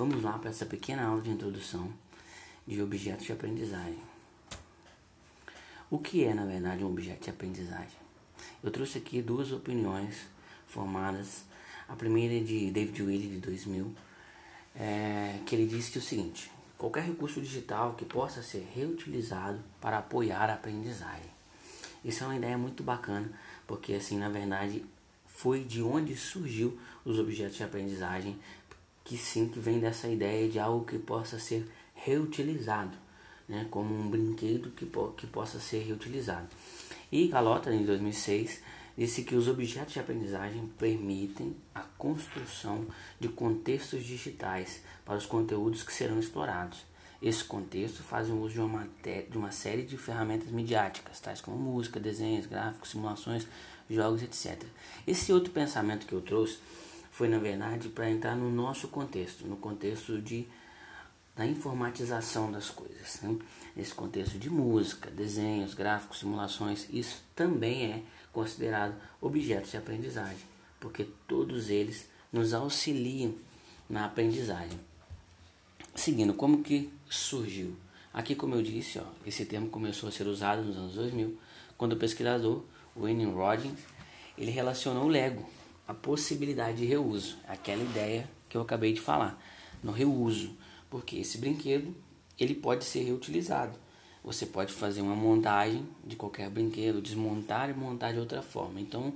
Vamos lá para essa pequena aula de introdução de objetos de aprendizagem. O que é, na verdade, um objeto de aprendizagem? Eu trouxe aqui duas opiniões formadas. A primeira é de David Willey, de 2000, é, que ele disse que é o seguinte: qualquer recurso digital que possa ser reutilizado para apoiar a aprendizagem. Isso é uma ideia muito bacana, porque assim, na verdade, foi de onde surgiu os objetos de aprendizagem, que sim, que vem dessa ideia de algo que possa ser reutilizado, né, como um brinquedo que, po que possa ser reutilizado. E Galota, em 2006, disse que os objetos de aprendizagem permitem a construção de contextos digitais para os conteúdos que serão explorados. Esse contexto faz uso de uma, de uma série de ferramentas midiáticas, tais como música, desenhos, gráficos, simulações, jogos, etc. Esse outro pensamento que eu trouxe foi, na verdade, para entrar no nosso contexto, no contexto de da informatização das coisas. Né? Nesse contexto de música, desenhos, gráficos, simulações, isso também é considerado objetos de aprendizagem, porque todos eles nos auxiliam na aprendizagem. Seguindo, como que surgiu? Aqui, como eu disse, ó, esse termo começou a ser usado nos anos 2000, quando o pesquisador Wayne Rodgers ele relacionou o Lego à possibilidade de reuso, aquela ideia que eu acabei de falar, no reuso, porque esse brinquedo ele pode ser reutilizado. Você pode fazer uma montagem de qualquer brinquedo, desmontar e montar de outra forma. Então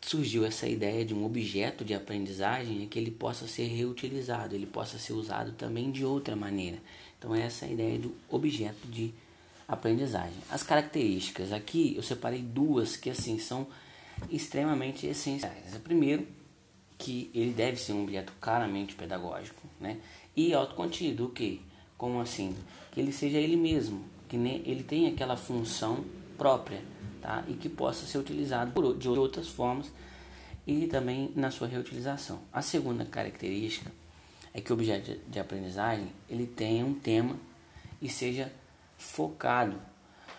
surgiu essa ideia de um objeto de aprendizagem que ele possa ser reutilizado, ele possa ser usado também de outra maneira. Então essa é a ideia do objeto de aprendizagem. As características aqui eu separei duas que assim são extremamente essenciais. A primeiro que ele deve ser um objeto claramente pedagógico, né? E autocontido, o que? Como assim? Que ele seja ele mesmo, que ele tenha aquela função própria, tá? E que possa ser utilizado de outras formas e também na sua reutilização. A segunda característica é que o objeto de aprendizagem ele tenha um tema e seja focado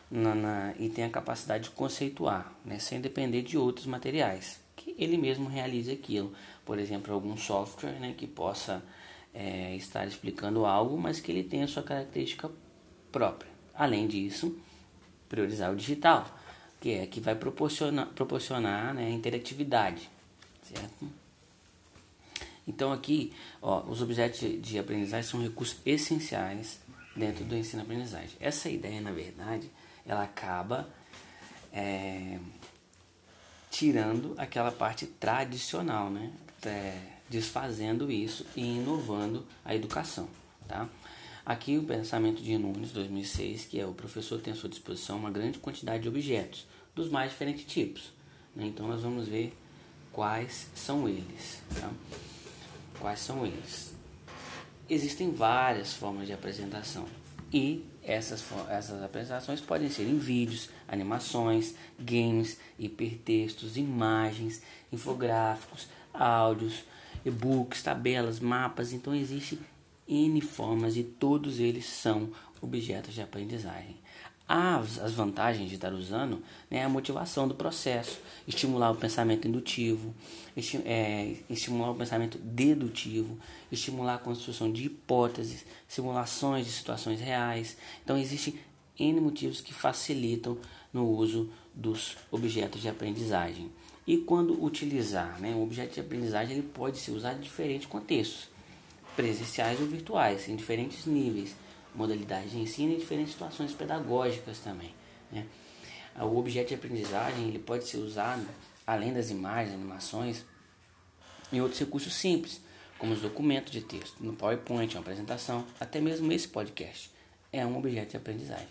na, na, e tenha a capacidade de conceituar, né, sem depender de outros materiais, que ele mesmo realize aquilo. Por exemplo, algum software né, que possa é, estar explicando algo, mas que ele tenha sua característica própria. Além disso, priorizar o digital, que é que vai proporcionar, proporcionar né, interatividade, certo? Então aqui, ó, os objetos de aprendizagem são recursos essenciais dentro do ensino-aprendizagem. Essa ideia, na verdade, ela acaba é, tirando aquela parte tradicional, né? É, desfazendo isso e inovando a educação, tá? Aqui o pensamento de Nunes, 2006, que é o professor tem à sua disposição uma grande quantidade de objetos dos mais diferentes tipos. Né? Então nós vamos ver quais são eles. Tá? Quais são eles? Existem várias formas de apresentação e essas, essas apresentações podem ser em vídeos, animações, games, hipertextos, imagens, infográficos, áudios, e-books, tabelas, mapas. Então existe N formas e todos eles são objetos de aprendizagem. As, as vantagens de estar usando né, a motivação do processo, estimular o pensamento indutivo, esti é, estimular o pensamento dedutivo, estimular a construção de hipóteses, simulações de situações reais. Então, existem N motivos que facilitam no uso dos objetos de aprendizagem. E quando utilizar, né, o objeto de aprendizagem ele pode ser usado em diferentes contextos, presenciais ou virtuais, em diferentes níveis, modalidades de ensino e diferentes situações pedagógicas também. Né. O objeto de aprendizagem ele pode ser usado, além das imagens, animações, em outros recursos simples, como os documentos de texto, no PowerPoint, uma apresentação, até mesmo esse podcast é um objeto de aprendizagem.